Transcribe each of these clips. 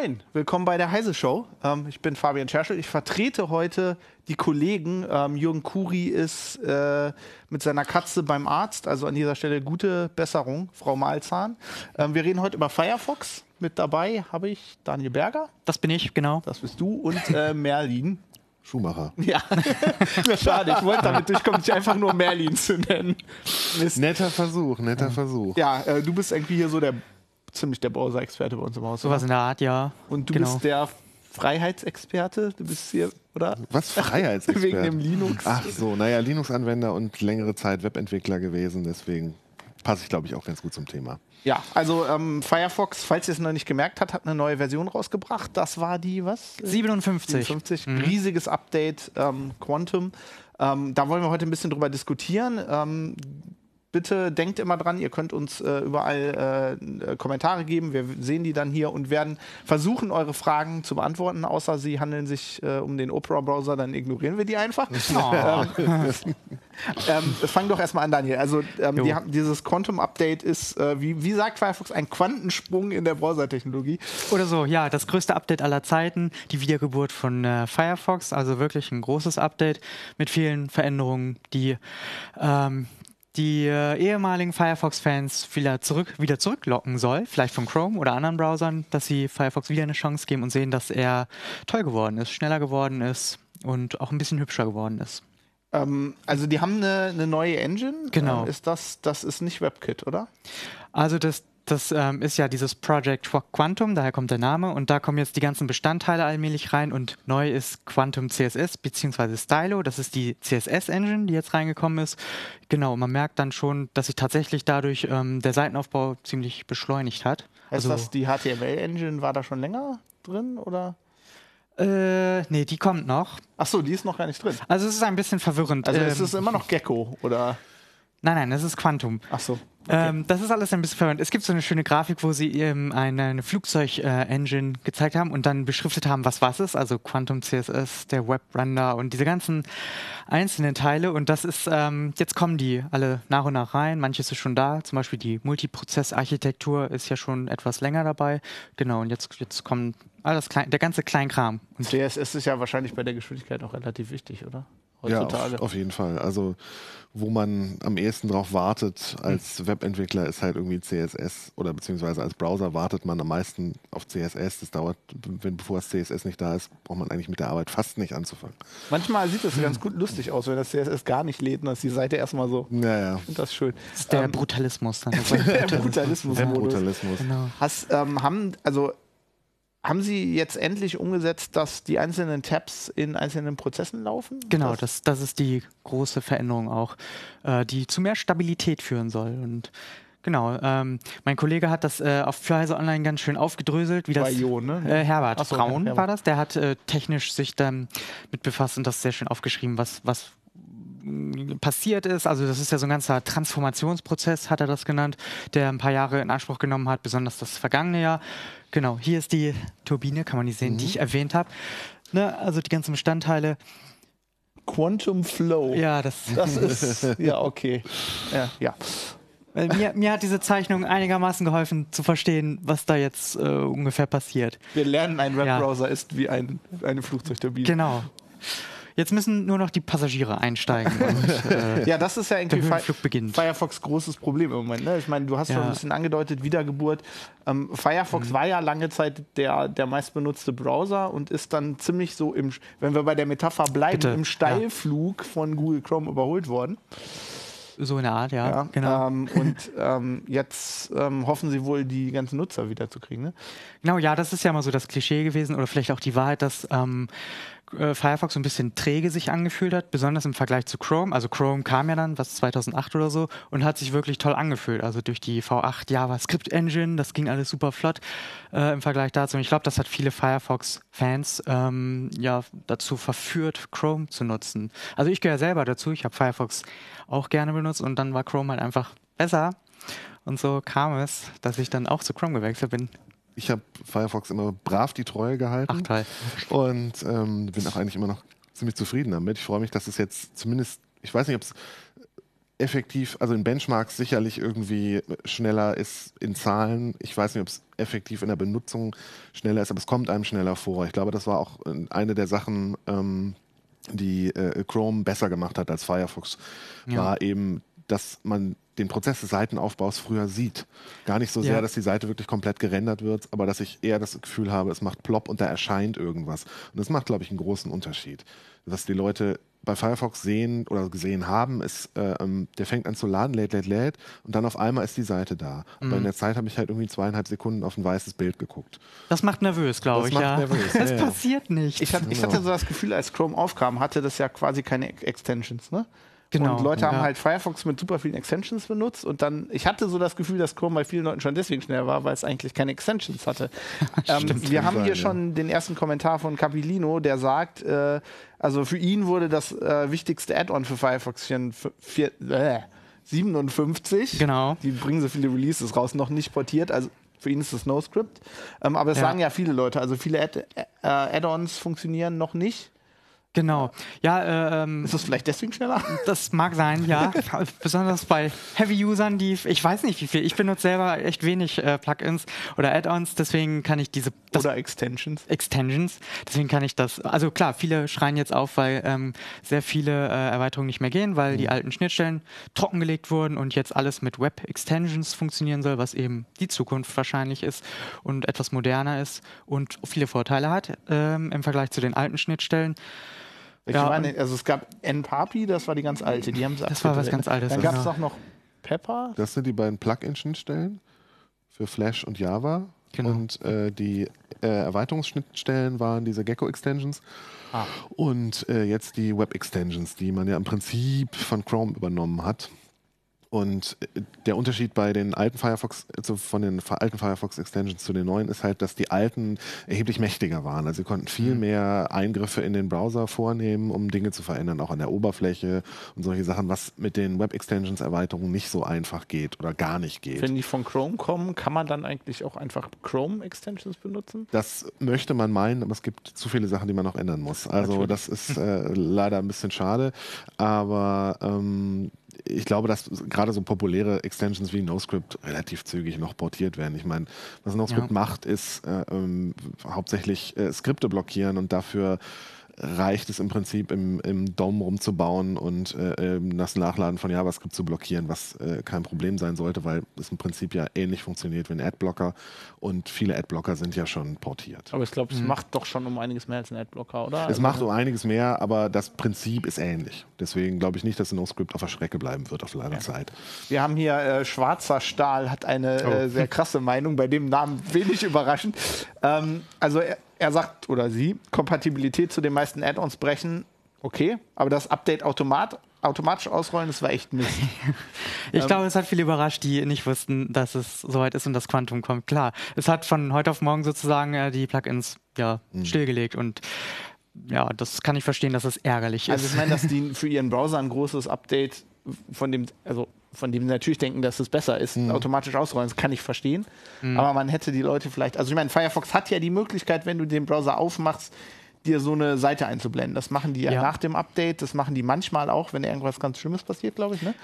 moin, willkommen bei der Heise Show. Ähm, ich bin Fabian Scherschel. Ich vertrete heute die Kollegen. Ähm, Jürgen Kuri ist äh, mit seiner Katze beim Arzt, also an dieser Stelle gute Besserung, Frau Malzahn. Ähm, wir reden heute über Firefox. Mit dabei habe ich Daniel Berger. Das bin ich, genau. Das bist du und äh, Merlin. Schumacher. Ja, schade. Ich wollte damit durchkommen, dich einfach nur Merlin zu nennen. Mist. Netter Versuch, netter Versuch. Ja, äh, du bist irgendwie hier so der ziemlich der Browser-Experte bei uns im Haus. Sowas in der Art, ja. Und du genau. bist der Freiheitsexperte. Du bist hier, oder? Was Freiheitsexperte? Wegen dem Linux. Ach so, naja, Linux-Anwender und längere Zeit Webentwickler gewesen, deswegen passe ich, glaube ich, auch ganz gut zum Thema. Ja, also ähm, Firefox, falls ihr es noch nicht gemerkt habt, hat eine neue Version rausgebracht. Das war die, was? 57. 57. Mhm. Riesiges Update, ähm, Quantum. Ähm, da wollen wir heute ein bisschen drüber diskutieren. Bitte denkt immer dran, ihr könnt uns äh, überall äh, Kommentare geben. Wir sehen die dann hier und werden versuchen, eure Fragen zu beantworten. Außer sie handeln sich äh, um den Opera-Browser, dann ignorieren wir die einfach. Oh. ähm, ähm, fang doch erstmal an, Daniel. Also ähm, die, dieses Quantum-Update ist, äh, wie, wie sagt Firefox, ein Quantensprung in der Browser-Technologie. Oder so, ja, das größte Update aller Zeiten, die Wiedergeburt von äh, Firefox. Also wirklich ein großes Update mit vielen Veränderungen, die ähm, die äh, ehemaligen Firefox-Fans wieder, zurück, wieder zurücklocken soll, vielleicht von Chrome oder anderen Browsern, dass sie Firefox wieder eine Chance geben und sehen, dass er toll geworden ist, schneller geworden ist und auch ein bisschen hübscher geworden ist. Ähm, also die haben eine, eine neue Engine. Genau. Ähm, ist das, das ist nicht WebKit, oder? Also das, das ähm, ist ja dieses Project Quantum, daher kommt der Name und da kommen jetzt die ganzen Bestandteile allmählich rein und neu ist Quantum CSS bzw. Stylo, das ist die CSS-Engine, die jetzt reingekommen ist. Genau, man merkt dann schon, dass sich tatsächlich dadurch ähm, der Seitenaufbau ziemlich beschleunigt hat. Heißt also, das, die HTML-Engine war da schon länger drin oder? Äh, nee, die kommt noch. Ach so, die ist noch gar nicht drin. Also es ist ein bisschen verwirrend. Also ähm, es ist immer noch Gecko oder? Nein, nein, das ist Quantum. Ach so. Okay. Ähm, das ist alles ein bisschen verwirrend. Es gibt so eine schöne Grafik, wo sie ähm, eine, eine Flugzeug-Engine äh, gezeigt haben und dann beschriftet haben, was was ist. Also Quantum CSS, der Webrender und diese ganzen einzelnen Teile. Und das ist, ähm, jetzt kommen die alle nach und nach rein. Manches ist schon da. Zum Beispiel die Multiprozess-Architektur ist ja schon etwas länger dabei. Genau, und jetzt, jetzt kommt alles klein, der ganze Kleinkram. Und CSS ist ja wahrscheinlich bei der Geschwindigkeit auch relativ wichtig, oder? Heutzutage. Ja, auf, auf, jeden Fall. Also wo man am ehesten drauf wartet als hm. Webentwickler ist halt irgendwie CSS oder beziehungsweise als Browser wartet man am meisten auf CSS. Das dauert, wenn, bevor das CSS nicht da ist, braucht man eigentlich mit der Arbeit fast nicht anzufangen. Manchmal sieht das ganz gut lustig aus, wenn das CSS gar nicht lädt und dass die Seite erstmal so. Ja, ja. Und das ist schön. Das ist der ähm, Brutalismus dann. der Brutalismus. Der Brutalismus. Genau. Hast, ähm, haben, also haben Sie jetzt endlich umgesetzt, dass die einzelnen Tabs in einzelnen Prozessen laufen? Genau, das, das ist die große Veränderung auch, äh, die zu mehr Stabilität führen soll. Und Genau, ähm, mein Kollege hat das äh, auf Flyse Online ganz schön aufgedröselt, wie das Jo, ne? äh, Herbert so, Braun Herbert. war das, der hat äh, technisch sich dann mit befasst und das sehr schön aufgeschrieben, was, was passiert ist. Also das ist ja so ein ganzer Transformationsprozess, hat er das genannt, der ein paar Jahre in Anspruch genommen hat, besonders das vergangene Jahr. Genau, hier ist die Turbine, kann man nicht sehen, mhm. die ich erwähnt habe. Ne, also die ganzen Bestandteile. Quantum Flow. Ja, das, das ist. ja, okay. Ja, ja. Mir, mir, hat diese Zeichnung einigermaßen geholfen zu verstehen, was da jetzt äh, ungefähr passiert. Wir lernen, ein Webbrowser ja. ist wie ein, eine Flugzeugturbine. Genau. Jetzt müssen nur noch die Passagiere einsteigen. Und, äh, ja, das ist ja irgendwie beginnt. Firefox großes Problem im Moment. Ne? Ich meine, du hast ja. schon ein bisschen angedeutet, Wiedergeburt. Ähm, Firefox mhm. war ja lange Zeit der, der meistbenutzte Browser und ist dann ziemlich so im, wenn wir bei der Metapher bleiben, Bitte. im Steilflug ja. von Google Chrome überholt worden. So eine Art, ja. ja genau. Ähm, und ähm, jetzt ähm, hoffen sie wohl, die ganzen Nutzer wiederzukriegen. Ne? Genau, ja, das ist ja mal so das Klischee gewesen oder vielleicht auch die Wahrheit, dass ähm, äh, Firefox so ein bisschen träge sich angefühlt hat, besonders im Vergleich zu Chrome. Also Chrome kam ja dann, was 2008 oder so, und hat sich wirklich toll angefühlt. Also durch die V8 JavaScript Engine, das ging alles super flott äh, im Vergleich dazu. Und ich glaube, das hat viele Firefox-Fans ähm, ja dazu verführt, Chrome zu nutzen. Also ich gehöre selber dazu. Ich habe Firefox auch gerne benutzt und dann war Chrome halt einfach besser. Und so kam es, dass ich dann auch zu Chrome gewechselt bin ich habe Firefox immer brav die Treue gehalten. Ach, toll. Und ähm, bin auch eigentlich immer noch ziemlich zufrieden damit. Ich freue mich, dass es jetzt zumindest, ich weiß nicht, ob es effektiv, also in Benchmarks sicherlich irgendwie schneller ist in Zahlen. Ich weiß nicht, ob es effektiv in der Benutzung schneller ist, aber es kommt einem schneller vor. Ich glaube, das war auch eine der Sachen, ähm, die äh, Chrome besser gemacht hat als Firefox, ja. war eben, dass man den Prozess des Seitenaufbaus früher sieht. Gar nicht so sehr, ja. dass die Seite wirklich komplett gerendert wird, aber dass ich eher das Gefühl habe, es macht plopp und da erscheint irgendwas. Und das macht, glaube ich, einen großen Unterschied. Dass die Leute bei Firefox sehen oder gesehen haben, ist, äh, ähm, der fängt an zu laden, lädt, lädt, lädt und dann auf einmal ist die Seite da. Mhm. Aber in der Zeit habe ich halt irgendwie zweieinhalb Sekunden auf ein weißes Bild geguckt. Das macht nervös, glaube ich. Macht ja. nervös. Es ja, passiert nicht. Ich, hatte, ich hatte so das Gefühl, als Chrome aufkam, hatte das ja quasi keine Extensions, ne? Genau. Und Leute ja. haben halt Firefox mit super vielen Extensions benutzt und dann, ich hatte so das Gefühl, dass Chrome bei vielen Leuten schon deswegen schnell war, weil es eigentlich keine Extensions hatte. ähm, wir haben sein, hier ja. schon den ersten Kommentar von Capilino, der sagt, äh, also für ihn wurde das äh, wichtigste Add-on für Firefox 4, 4, äh, 57. Genau. Die bringen so viele Releases raus, noch nicht portiert. Also für ihn ist das NoScript. Ähm, aber es ja. sagen ja viele Leute, also viele Add- äh, Add-ons funktionieren noch nicht. Genau. Ja, ähm, ist das vielleicht deswegen schneller? Das mag sein, ja. Besonders bei Heavy-Usern, die ich weiß nicht wie viel. Ich benutze selber echt wenig äh, Plugins oder Add-ons, deswegen kann ich diese oder Extensions. Extensions. Deswegen kann ich das. Also klar, viele schreien jetzt auf, weil ähm, sehr viele äh, Erweiterungen nicht mehr gehen, weil mhm. die alten Schnittstellen trockengelegt wurden und jetzt alles mit Web-Extensions funktionieren soll, was eben die Zukunft wahrscheinlich ist und etwas moderner ist und viele Vorteile hat ähm, im Vergleich zu den alten Schnittstellen. Ich ja, meine, also es gab NPAPI, das war die ganz alte. Die haben das war was ganz Altes. Dann gab es auch noch Pepper. Das sind die beiden Plugin-Schnittstellen für Flash und Java. Genau. Und äh, die äh, Erweiterungsschnittstellen waren diese Gecko-Extensions. Ah. Und äh, jetzt die Web-Extensions, die man ja im Prinzip von Chrome übernommen hat. Und äh, der Unterschied bei den alten Firefox, also von den alten Firefox Extensions zu den neuen, ist halt, dass die alten erheblich mächtiger waren. Also sie konnten viel mhm. mehr Eingriffe in den Browser vornehmen, um Dinge zu verändern, auch an der Oberfläche und solche Sachen, was mit den Web Extensions Erweiterungen nicht so einfach geht oder gar nicht geht. Wenn die von Chrome kommen, kann man dann eigentlich auch einfach Chrome Extensions benutzen? Das möchte man meinen, aber es gibt zu viele Sachen, die man noch ändern muss. Also Natürlich. das ist äh, leider ein bisschen schade, aber ähm, ich glaube, dass gerade so populäre Extensions wie NoScript relativ zügig noch portiert werden. Ich meine, was NoScript ja. macht, ist äh, ähm, hauptsächlich äh, Skripte blockieren und dafür reicht es im Prinzip im, im DOM rumzubauen und äh, ähm, das Nachladen von JavaScript zu blockieren, was äh, kein Problem sein sollte, weil es im Prinzip ja ähnlich funktioniert wie ein Adblocker und viele Adblocker sind ja schon portiert. Aber ich glaube, es mhm. macht doch schon um einiges mehr als ein Adblocker, oder? Es also macht um einiges mehr, aber das Prinzip ist ähnlich. Deswegen glaube ich nicht, dass NoScript auf der Strecke bleiben wird auf lange ja. Zeit. Wir haben hier äh, Schwarzer Stahl, hat eine oh. Äh, sehr krasse Meinung, bei dem Namen wenig überraschend. Ähm, also er, er sagt oder sie, Kompatibilität zu den meisten Add-ons brechen, okay, aber das Update automat, automatisch ausrollen, das war echt Mist. ich ähm, glaube, es hat viele überrascht, die nicht wussten, dass es soweit ist und das Quantum kommt. Klar, es hat von heute auf morgen sozusagen äh, die Plugins ja, mhm. stillgelegt und ja, das kann ich verstehen, dass es ärgerlich also ist. Also ich meine, dass die für ihren Browser ein großes Update von dem, also von dem sie natürlich denken, dass es besser ist, mhm. automatisch ausrollen. Das kann ich verstehen. Mhm. Aber man hätte die Leute vielleicht, also ich meine, Firefox hat ja die Möglichkeit, wenn du den Browser aufmachst, dir so eine Seite einzublenden. Das machen die ja, ja, nach dem Update, das machen die manchmal auch, wenn irgendwas ganz Schlimmes passiert, glaube ich. Ne?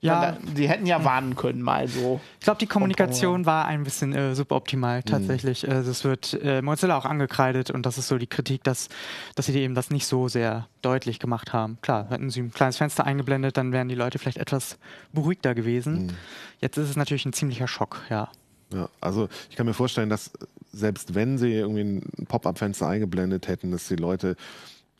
Ja. Da, die hätten ja warnen können, mal so. Ich glaube, die Kommunikation war ein bisschen äh, suboptimal mhm. tatsächlich. Mhm. Äh, das wird äh, Mozilla auch angekreidet und das ist so die Kritik, dass, dass sie eben das nicht so sehr deutlich gemacht haben. Klar, hätten sie ein kleines Fenster eingeblendet, dann wären die Leute vielleicht etwas beruhigter gewesen. Mhm. Jetzt ist es natürlich ein ziemlicher Schock, ja. Ja, also ich kann mir vorstellen, dass selbst wenn sie irgendwie ein Pop-up-Fenster eingeblendet hätten, dass die Leute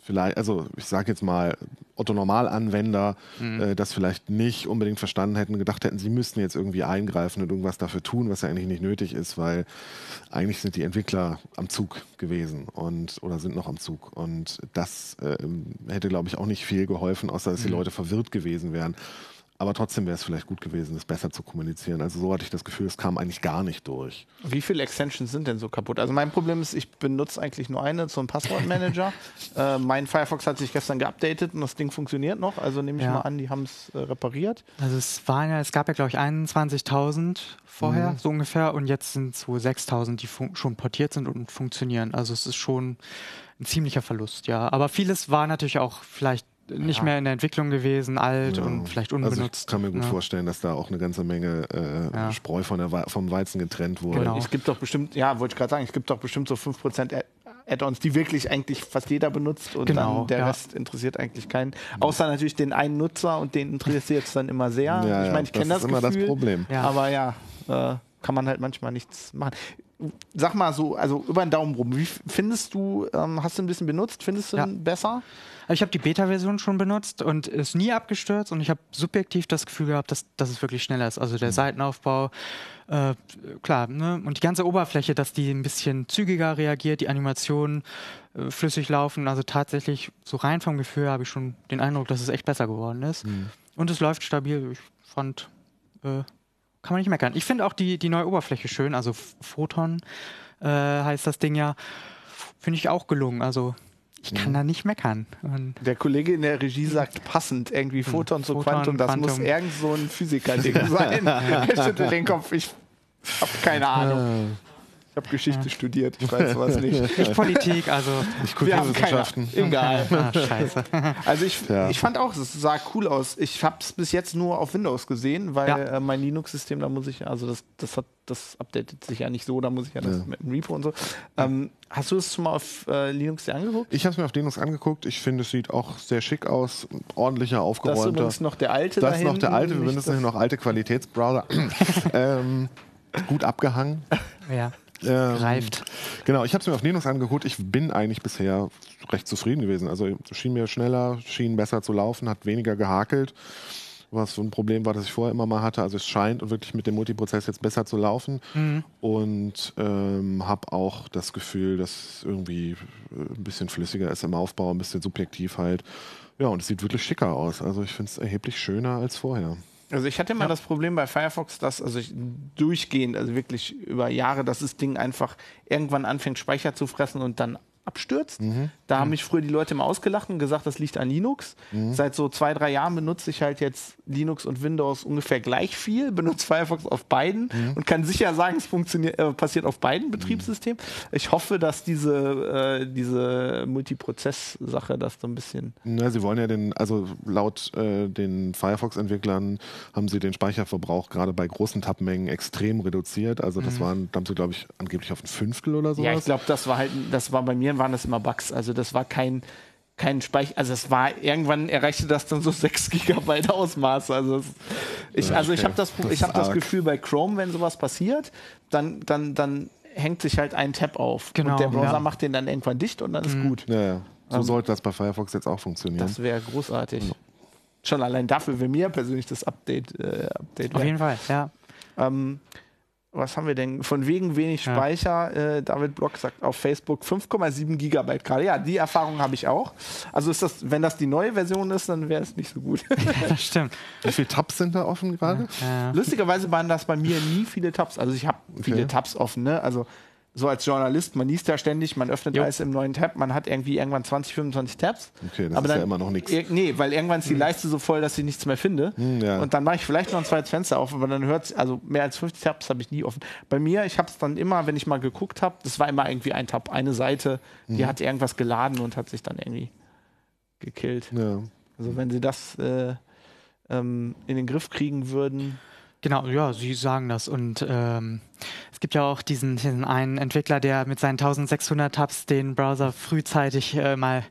vielleicht, also ich sage jetzt mal, Otto-Normal-Anwender mhm. äh, das vielleicht nicht unbedingt verstanden hätten, gedacht hätten, sie müssten jetzt irgendwie eingreifen und irgendwas dafür tun, was ja eigentlich nicht nötig ist, weil eigentlich sind die Entwickler am Zug gewesen und oder sind noch am Zug. Und das äh, hätte, glaube ich, auch nicht viel geholfen, außer dass die mhm. Leute verwirrt gewesen wären. Aber trotzdem wäre es vielleicht gut gewesen, das besser zu kommunizieren. Also so hatte ich das Gefühl, es kam eigentlich gar nicht durch. Wie viele Extensions sind denn so kaputt? Also mein Problem ist, ich benutze eigentlich nur eine, so einen Passwortmanager. äh, mein Firefox hat sich gestern geupdatet und das Ding funktioniert noch. Also nehme ich ja. mal an, die haben es äh, repariert. Also es waren ja, es gab ja glaube ich 21.000 vorher, mhm. so ungefähr, und jetzt sind es wohl 6.000, die schon portiert sind und funktionieren. Also es ist schon ein ziemlicher Verlust, ja. Aber vieles war natürlich auch vielleicht nicht mehr in der Entwicklung gewesen, alt und vielleicht unbenutzt. Also ich kann mir gut ja. vorstellen, dass da auch eine ganze Menge äh, Ja. Spreu von der vom Weizen getrennt wurde. Genau. Es gibt doch bestimmt, ja, wollte ich gerade sagen, es gibt doch bestimmt so 5% Add- Add-ons, die wirklich eigentlich fast jeder benutzt und Genau, dann der ja. Rest interessiert eigentlich keinen. Außer natürlich den einen Nutzer und den interessiert es dann immer sehr. Ja, ich ja, meine, ich kenne das das, ist immer das Gefühl, Problem. Ja. aber ja, äh, kann man halt manchmal nichts machen. Sag mal so, also über den Daumen rum, wie findest du, ähm, hast du ein bisschen benutzt, findest du Ja. ihn besser? Ich habe die Beta-Version schon benutzt und ist nie abgestürzt und ich habe subjektiv das Gefühl gehabt, dass, dass es wirklich schneller ist. Also der Seitenaufbau, äh, klar, ne? und die ganze Oberfläche, dass die ein bisschen zügiger reagiert, die Animationen äh, flüssig laufen. Also tatsächlich, so rein vom Gefühl habe ich schon den Eindruck, dass es echt besser geworden ist. Und es läuft stabil. Ich fand, äh, kann man nicht meckern. Ich finde auch die, die neue Oberfläche schön, also Photon äh, heißt das Ding ja. Finde ich auch gelungen. Also ich kann da nicht meckern. Und Der Kollege in der Regie sagt passend, irgendwie Photon zu. Photon, Quantum, das muss irgend so ein Physiker-Ding sein. er schüttelt den Kopf, ich habe keine Ahnung. Ich habe Geschichte studiert, ich weiß sowas nicht. nicht Politik, also. Ich Wir haben keine Kulturwissenschaften. Egal. Ah, scheiße. Also ich, Ja. ich fand auch, es sah cool aus. Ich habe es bis jetzt nur auf Windows gesehen, weil Ja. äh, mein Linux-System, da muss ich, also das, das hat, das updatet sich ja nicht so, da muss ich ja das Ja. mit dem Repo und so. Ähm, hast du es schon mal auf äh, Linux dir angeguckt? Ich habe es mir auf Linux angeguckt. Ich finde, es sieht auch sehr schick aus. Ordentlicher, Das ist aufgeräumter. übrigens noch der alte Das da ist noch der alte. Wir nicht benutzen das- hier noch alte Qualitätsbrowser. ähm, gut abgehangen. Ja, Ähm, greift. Genau, ich habe es mir auf Linux angeguckt. Ich bin eigentlich bisher recht zufrieden gewesen. Also es schien mir schneller, schien besser zu laufen, hat weniger gehakelt, was so ein Problem war, das ich vorher immer mal hatte. Also es scheint wirklich mit dem Multiprozess jetzt besser zu laufen und ähm, habe auch das Gefühl, dass es irgendwie äh, ein bisschen flüssiger ist im Aufbau, ein bisschen subjektiv halt. Ja, und es sieht wirklich schicker aus. Also ich finde es erheblich schöner als vorher. Also ich hatte immer das Problem bei Firefox, dass also ich durchgehend, also wirklich über Jahre, dass das Ding einfach irgendwann anfängt Speicher zu fressen und dann abstürzt. Da haben mich früher die Leute immer ausgelacht und gesagt, das liegt an Linux. Seit so zwei, drei Jahren benutze ich halt jetzt Linux und Windows ungefähr gleich viel, benutze Firefox auf beiden und kann sicher sagen, es funktioniert, äh, passiert auf beiden Betriebssystemen. Ich hoffe, dass diese, äh, diese Multiprozess-Sache das so ein bisschen Na, sie wollen ja den, also laut äh, den Firefox-Entwicklern haben sie den Speicherverbrauch gerade bei großen Tabmengen extrem reduziert. Also das waren, da haben sie, glaube ich, angeblich auf ein Fünftel oder sowas. Ja, ich glaube, das war halt, das war bei mir waren das immer Bugs. Also das war kein, kein Speicher, also es war, irgendwann erreichte das dann so 6 Gigabyte Ausmaß. Also, es, ich, also ich habe das, Das ich hab das. Gefühl, bei Chrome, wenn sowas passiert, dann, dann, dann hängt sich halt ein Tab auf. Genau, und der Browser ja. macht den dann irgendwann dicht und dann ist gut. ja, ja. So sollte das bei Firefox jetzt auch funktionieren. Das wäre großartig. Schon allein dafür wäre mir persönlich das Update, äh, Update Auf jeden Fall, ja. Ähm, was haben wir denn? Von wegen wenig Ja. Speicher. Äh, David Block sagt auf Facebook 5,7 Gigabyte gerade. Ja, die Erfahrung habe ich auch. Also ist das, wenn das die neue Version ist, dann wäre es nicht so gut. Das stimmt. Wie viele Tabs sind da offen gerade? Ja. Lustigerweise waren das bei mir nie viele Tabs. Also ich habe viele Tabs offen. Ne? Also so als Journalist, man liest ja ständig, man öffnet Jo. alles im neuen Tab, man hat irgendwie irgendwann 20, 25 Tabs. Okay, das Aber ist ja dann- immer noch nichts. Nee, weil irgendwann ist die Leiste so voll, dass ich nichts mehr finde. Hm, ja. Und dann mache ich vielleicht noch ein zweites Fenster auf, aber dann hört es, also mehr als 50 Tabs habe ich nie offen. Bei mir, ich habe es dann immer, wenn ich mal geguckt habe, das war immer irgendwie ein Tab, eine Seite, die Mhm. hat irgendwas geladen und hat sich dann irgendwie gekillt. Ja. Also wenn sie das äh, ähm, in den Griff kriegen würden. Genau, ja, Sie sagen das. Und ähm, es gibt ja auch diesen, diesen einen Entwickler, der mit seinen 1600 Tabs den Browser frühzeitig äh, mal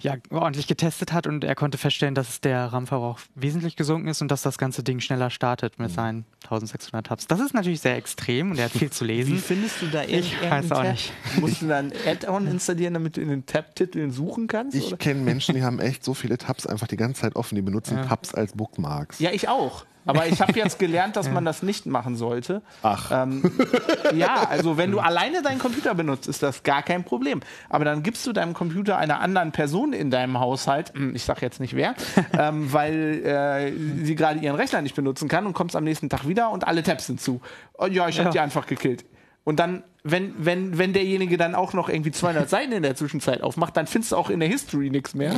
ja, ordentlich getestet hat und er konnte feststellen, dass der RAM-Verbrauch wesentlich gesunken ist und dass das ganze Ding schneller startet mit seinen 1600 Tabs. Das ist natürlich sehr extrem und er hat viel zu Wie lesen. findest du da Ich weiß auch Tab? nicht. Musst du dann ein Add-on installieren, damit du in den Tab-Titeln suchen kannst? Ich kenne Menschen, die haben echt so viele Tabs einfach die ganze Zeit offen. Die benutzen Tabs als Bookmarks. Ja, ich auch. Aber ich habe jetzt gelernt, dass man das nicht machen sollte. Ach. Ähm, ja, also wenn du alleine deinen Computer benutzt, ist das gar kein Problem. Aber dann gibst du deinem Computer einer anderen Person in deinem Haushalt, hm, ich sag jetzt nicht wer, ähm, weil äh, sie gerade ihren Rechner nicht benutzen kann und kommst am nächsten Tag wieder und alle Tabs sind zu. Oh, ja, ich habe Ja. die einfach gekillt. Und dann, wenn, wenn, wenn derjenige dann auch noch irgendwie 200 Seiten in der Zwischenzeit aufmacht, dann findest du auch in der History nichts mehr.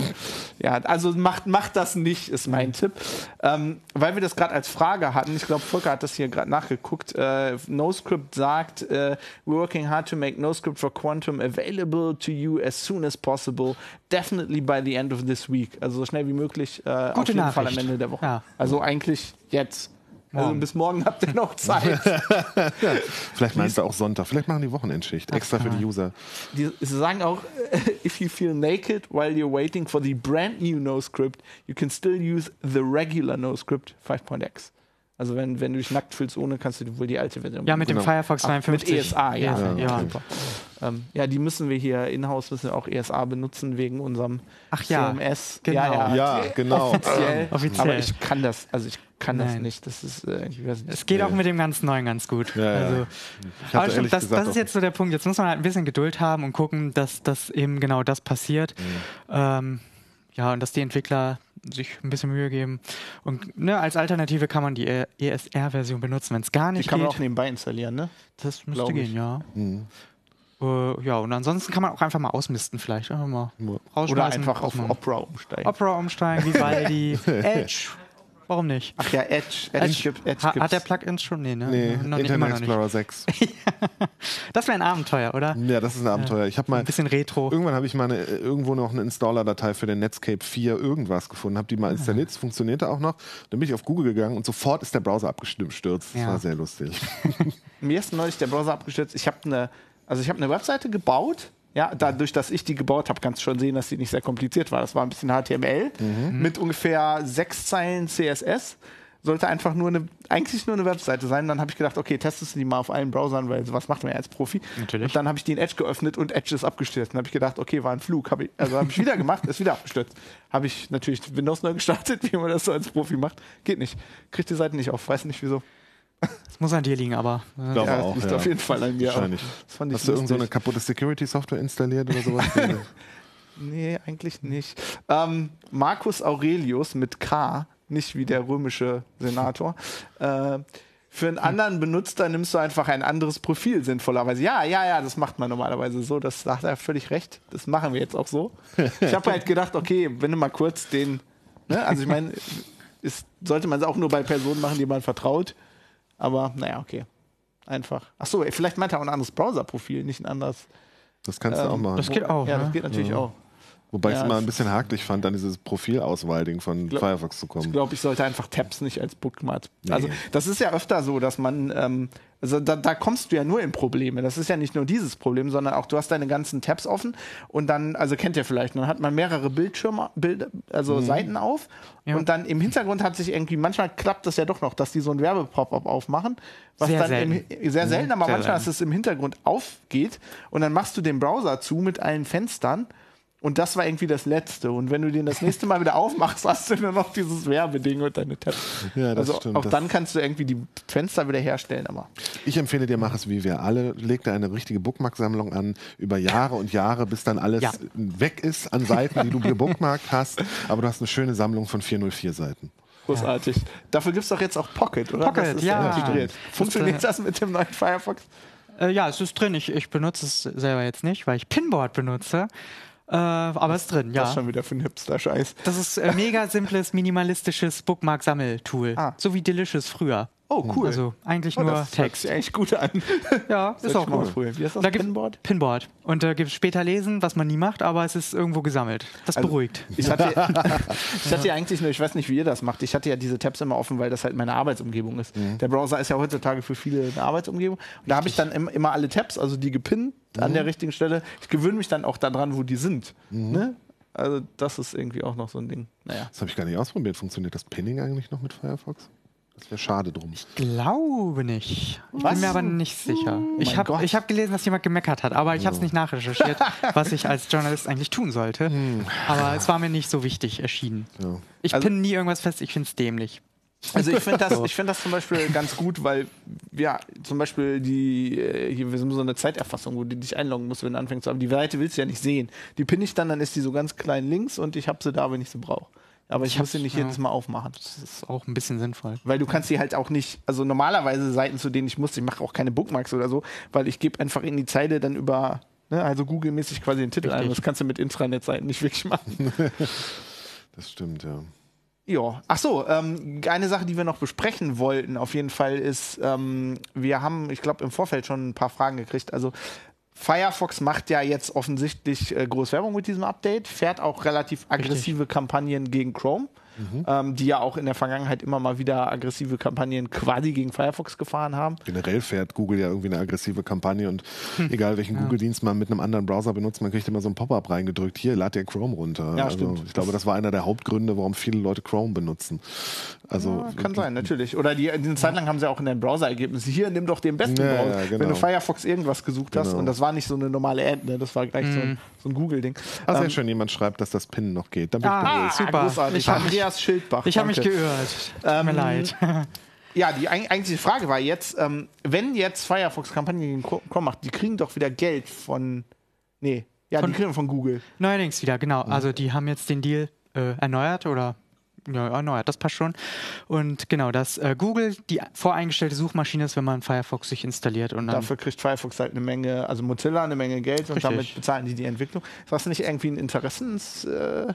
Ja, also macht, macht das nicht, ist mein Tipp. Ähm, weil wir das gerade als Frage hatten, ich glaube, Volker hat das hier gerade nachgeguckt. Äh, NoScript sagt, äh, we're working hard to make NoScript for Quantum available to you as soon as possible, definitely by the end of this week. Also so schnell wie möglich, äh, auf Gute jeden Fall am Nachricht. Ende der Woche. Ja. Also eigentlich jetzt. Also Morgen. bis morgen habt ihr noch Zeit. Vielleicht meinst du auch Sonntag. Vielleicht machen die Wochenendschicht. Extra für die User. Die, sie sagen auch, if you feel naked while you're waiting for the brand new NoScript, you can still use the regular NoScript 5.x. Also wenn, wenn du dich nackt fühlst ohne, kannst du wohl die alte Version Ja, mit dem Genau. Firefox Ach, 52. Mit ESA, ja. Ja, ja. ja. super. Ähm, ja, die müssen wir hier in-house müssen wir auch ESA benutzen wegen unserem Ach ja, CMS. genau. Ja, ja, Ja, genau. Offiziell. Offiziell. Aber ich kann das, also ich kann das Nein. nicht. Das ist, äh, ich weiß nicht. Es geht auch mit dem ganz Neuen ganz gut. Ja. Also, aber stimmt, das, das ist jetzt so der Punkt. Jetzt muss man halt ein bisschen Geduld haben und gucken, dass, dass eben genau das passiert. Ähm, ja, und dass die Entwickler sich ein bisschen Mühe geben. Und ne, als Alternative kann man die ESR-Version benutzen, wenn es gar Die nicht kann man geht. auch nebenbei installieren, ne? das müsste glaub ich. gehen, ja. Mhm. Äh, ja, und ansonsten kann man auch einfach mal ausmisten, vielleicht. Einfach mal. Oder einfach auf. Opera umsteigen. Opera umsteigen, Vivaldi, Edge. Warum nicht? Ach ja, Edge. Edge, Edge, gibt, Edge ha, hat der Plugins schon? Nee, ne? Nee, noch Internet nicht. Explorer 6. Das wäre ein Abenteuer, oder? Ja, das ist ein Abenteuer. Ich habe mal Ein bisschen Retro. Irgendwann habe ich mal eine, irgendwo noch eine Installer-Datei für den Netscape 4 irgendwas gefunden, habe die mal installiert, es funktionierte auch noch. Dann bin ich auf Google gegangen und sofort ist der Browser abgestürzt. Das Ja. war sehr lustig. Mir ist neulich der Browser abgestürzt. Ich habe eine, also ich habe eine Webseite gebaut. Ja, dadurch, dass ich die gebaut habe, kannst du schon sehen, dass die nicht sehr kompliziert war. Das war ein bisschen HTML mit ungefähr sechs Zeilen CSS. Sollte einfach nur eine, eigentlich nur eine Webseite sein. Dann habe ich gedacht, okay, testest du die mal auf allen Browsern, weil sowas macht man ja als Profi. Natürlich. Und dann habe ich die in Edge geöffnet und Edge ist abgestürzt. Dann habe ich gedacht, okay, war ein Flug. Hab ich, also habe ich wieder gemacht, ist wieder abgestürzt. Habe ich natürlich Windows neu gestartet, wie man das so als Profi macht. Geht nicht. Kriegt die Seite nicht auf. Weiß nicht wieso. Das muss an dir liegen, aber. äh, Glaube ja, auch, liegt ja. auf jeden Fall an mir. Wahrscheinlich. Das fand ich Hast du irgendeine so kaputte Security-Software installiert oder sowas? Nee, eigentlich nicht. Ähm, Marcus Aurelius mit K, nicht wie der römische Senator. Äh, für einen anderen Benutzer nimmst du einfach ein anderes Profil sinnvollerweise. Ja, ja, ja, das macht man normalerweise so. Das sagt er völlig recht. Das machen wir jetzt auch so. Ich habe halt gedacht, okay, wenn du mal kurz den, ne, also ich meine, sollte man es auch nur bei Personen machen, die man vertraut. Aber naja, okay. Einfach. Ach so, ey, vielleicht meint er auch ein anderes Browser-Profil, nicht ein anderes. Das kannst du Ähm, auch machen. das geht auch, Ja, ne? das geht natürlich auch. Wobei ich Ja, es immer das- ein bisschen hakelig fand, an dieses Profilauswahl-Ding von Glaub- Firefox zu Ich kommen. glaube, ich sollte einfach Tabs nicht als Bookmark. Nee. Also, das ist ja öfter so, dass man, ähm, also da, da kommst du ja nur in Probleme. Das ist ja nicht nur dieses Problem, sondern auch du hast deine ganzen Tabs offen und dann, also kennt ihr vielleicht, dann hat man mehrere Bildschirme, Bild, also Seiten auf Ja. und dann im Hintergrund hat sich irgendwie, manchmal klappt das ja doch noch, dass die so ein Werbepop-up aufmachen, was Sehr dann selten. Im, sehr selten, aber Sehr manchmal, selten. dass es im Hintergrund aufgeht und dann machst du den Browser zu mit allen Fenstern und das war irgendwie das Letzte. Und wenn du den das nächste Mal wieder aufmachst, hast du nur noch dieses Werbeding und deine Tabs. Ja, das also stimmt. auch Das- dann kannst du irgendwie die Fenster wieder herstellen. Aber Ich empfehle dir, mach es wie wir alle. Leg da eine richtige Bookmark-Sammlung an, über Jahre und Jahre, bis dann alles Ja. weg ist an Seiten, die du gebookmarkt hast. Aber du hast eine schöne Sammlung von 404 Seiten. großartig. Dafür gibt es doch jetzt auch Pocket, oder? Pocket, das ist ja. integriert. Funktioniert das mit dem neuen Firefox? Äh, ja, es ist drin. Ich, ich benutze es selber jetzt nicht, weil ich Pinboard benutze. Äh, aber es ist drin, ja. schon wieder für ein Hipster-Scheiß. Das ist äh, mega simples, minimalistisches Bookmark-Sammeltool. Ah. So wie Delicious früher. Oh, cool. Also eigentlich oh, nur das hört Text. sich eigentlich gut an. Ja, ist Sollte auch cool. Wie heißt das? Da Pinboard? Pinboard. Und da gibt es später lesen, was man nie macht, aber es ist irgendwo gesammelt. Das Also- beruhigt. Ich hatte, ich hatte ja eigentlich nur, ich weiß nicht, wie ihr das macht, ich hatte ja diese Tabs immer offen, weil das halt meine Arbeitsumgebung ist. Mhm. Der Browser ist ja heutzutage für viele eine Arbeitsumgebung. Und da habe ich dann im, immer alle Tabs, also die gepinnt an Mhm. der richtigen Stelle. Ich gewöhne mich dann auch daran, wo die sind. Ne? Also das ist irgendwie auch noch so ein Ding. Naja. Das habe ich gar nicht ausprobiert. Funktioniert das Pinning eigentlich noch mit Firefox? Das wäre schade drum. Glaube nicht. Ich Was? bin mir aber nicht sicher. Ich mein habe hab gelesen, dass jemand gemeckert hat, aber ich habe es nicht nachrecherchiert, was ich als Journalist eigentlich tun sollte. Aber es war mir nicht so wichtig erschienen. Ja. Ich Also- pinne nie irgendwas fest, ich finde es dämlich. Also ich finde das, ich find das zum Beispiel ganz gut, weil ja, zum Beispiel die, äh, hier, wir haben so eine Zeiterfassung, wo du dich einloggen musst, wenn du anfängst zu haben. Die Seite willst du ja nicht sehen. Die pinne ich dann, dann ist die so ganz klein links und ich habe sie da, wenn ich sie brauche. Aber ich, Ich muss sie nicht ja. jedes Mal aufmachen. Das ist auch ein bisschen sinnvoll. Weil du kannst sie halt auch nicht, also normalerweise Seiten, zu denen ich muss, ich mache auch keine Bookmarks oder so, weil ich gebe einfach in die Zeile dann über, ne, also Google-mäßig quasi den Titel ein. Richtig. Das kannst du mit Intranet-Seiten nicht wirklich machen. Das stimmt, ja. Ja, ach so, ähm, eine Sache, die wir noch besprechen wollten, auf jeden Fall ist, ähm, wir haben, ich glaube, im Vorfeld schon ein paar Fragen gekriegt. Also Firefox macht ja jetzt offensichtlich äh, groß Werbung mit diesem Update, fährt auch relativ aggressive Kampagnen gegen Chrome, ähm, die ja auch in der Vergangenheit immer mal wieder aggressive Kampagnen quasi gegen Firefox gefahren haben. Generell fährt Google ja irgendwie eine aggressive Kampagne und egal welchen Google-Dienst man mit einem anderen Browser benutzt, man kriegt immer so ein Pop-up reingedrückt. Hier, lad dir Chrome runter. Ja, also, stimmt. Ich glaube, das war einer der Hauptgründe, warum viele Leute Chrome benutzen. Also, Ja, kann sein, natürlich. Oder die, eine Zeit lang haben sie auch in den Browser-Ergebnissen, hier, nimm doch den besten Ja, ja, Browser. genau. Wenn du Firefox irgendwas gesucht hast Genau. und das war nicht so eine normale Ad, ne? das war gleich so ein, so ein Google-Ding. Ah, sehr Ähm, schön, jemand schreibt, dass das Pin noch geht. Dann bin ich Ah, beruhigt. super. Großartig. Ich Andreas Schildbach. Ich habe mich geirrt. Tut mir Ähm, leid. Ja, die eig- eigentliche Frage war jetzt, ähm, wenn jetzt Firefox Kampagne gegen Chrome macht, die kriegen doch wieder Geld von. Nee, ja, Von- die kriegen von Google. Neuerdings wieder, genau. Also die haben jetzt den Deal äh, erneuert oder ja, erneuert, das passt schon. Und genau, dass äh, Google die voreingestellte Suchmaschine ist, wenn man Firefox sich installiert und dann Dafür kriegt Firefox halt eine Menge, also Mozilla eine Menge Geld und Richtig. damit bezahlen die die Entwicklung. Ist das nicht irgendwie ein Interessenskonflikt? Äh,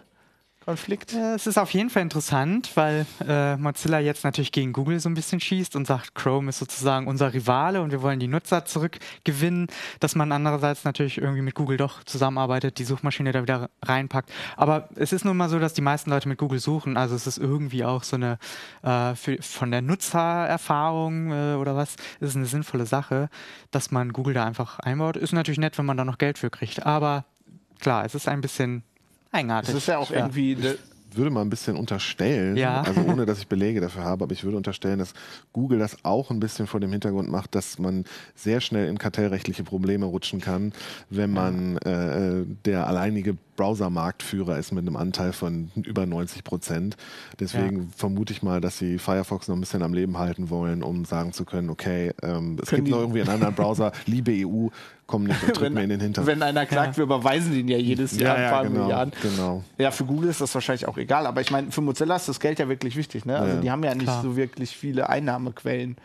Konflikt? Äh, Es ist auf jeden Fall interessant, weil äh, Mozilla jetzt natürlich gegen Google so ein bisschen schießt und sagt, Chrome ist sozusagen unser Rivale und wir wollen die Nutzer zurückgewinnen, dass man andererseits natürlich irgendwie mit Google doch zusammenarbeitet, die Suchmaschine da wieder reinpackt. Aber es ist nun mal so, dass die meisten Leute mit Google suchen, also es ist irgendwie auch so eine äh, für, von der Nutzererfahrung äh, oder was, ist eine sinnvolle Sache, dass man Google da einfach einbaut. Ist natürlich nett, wenn man da noch Geld für kriegt, aber klar, es ist ein bisschen eigenartig. Das ist ja auch irgendwie. ne- würde mal ein bisschen unterstellen, Ja. also ohne dass ich Belege dafür habe, aber ich würde unterstellen, dass Google das auch ein bisschen vor dem Hintergrund macht, dass man sehr schnell in kartellrechtliche Probleme rutschen kann, wenn man äh, der alleinige Browser-Marktführer ist mit einem Anteil von über 90 Prozent. Deswegen vermute ich mal, dass sie Firefox noch ein bisschen am Leben halten wollen, um sagen zu können, okay, ähm, es Können gibt noch irgendwie einen anderen Browser, liebe EU, komm nicht und tritt mir in den Hintern. wenn einer klagt, wir überweisen den ja jedes Jahr ein paar genau, Milliarden. genau. Ja, für Google ist das wahrscheinlich auch egal, aber ich meine, für Mozilla ist das Geld ja wirklich wichtig. Ne? Also Ja. die haben ja nicht Klar. so wirklich viele Einnahmequellen.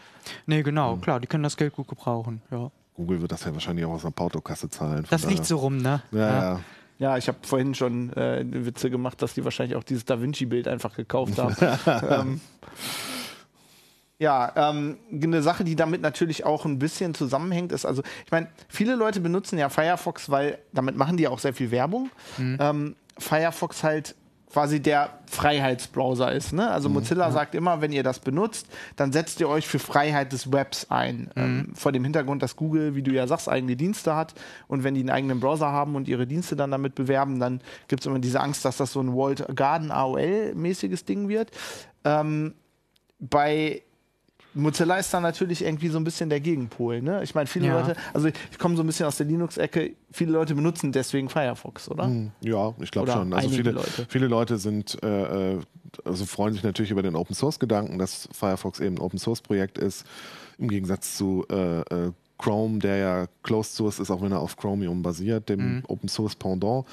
Nee, genau, klar, die können das Geld gut gebrauchen. Ja. Google wird das ja wahrscheinlich auch aus der Portokasse zahlen. Das liegt so rum, ne? Ja, ja. Ja, ich habe vorhin schon äh, Witze gemacht, dass die wahrscheinlich auch dieses Da Vinci-Bild einfach gekauft haben. ähm, ja, ähm, eine Sache, die damit natürlich auch ein bisschen zusammenhängt, ist, also ich meine, viele Leute benutzen ja Firefox, weil damit machen die ja auch sehr viel Werbung. Ähm, Firefox halt quasi der Freiheitsbrowser ist. Ne? Also Mozilla sagt immer, wenn ihr das benutzt, dann setzt ihr euch für Freiheit des Webs ein. Ähm, vor dem Hintergrund, dass Google, wie du ja sagst, eigene Dienste hat und wenn die einen eigenen Browser haben und ihre Dienste dann damit bewerben, dann gibt es immer diese Angst, dass das so ein Walled Garden AOL-mäßiges Ding wird. Ähm, bei Mozilla ist da natürlich irgendwie so ein bisschen der Gegenpol. Ne? Ich meine, viele Ja. Leute, also ich, ich komme so ein bisschen aus der Linux-Ecke, viele Leute benutzen deswegen Firefox, oder? Hm, Ja, ich glaube schon. Also viele Leute. viele Leute sind, äh, äh, also freuen sich natürlich über den Open Source Gedanken, dass Firefox eben ein Open Source Projekt ist, im Gegensatz zu äh, äh, Chrome, der ja Closed Source ist, auch wenn er auf Chromium basiert, dem Open Source Pendant.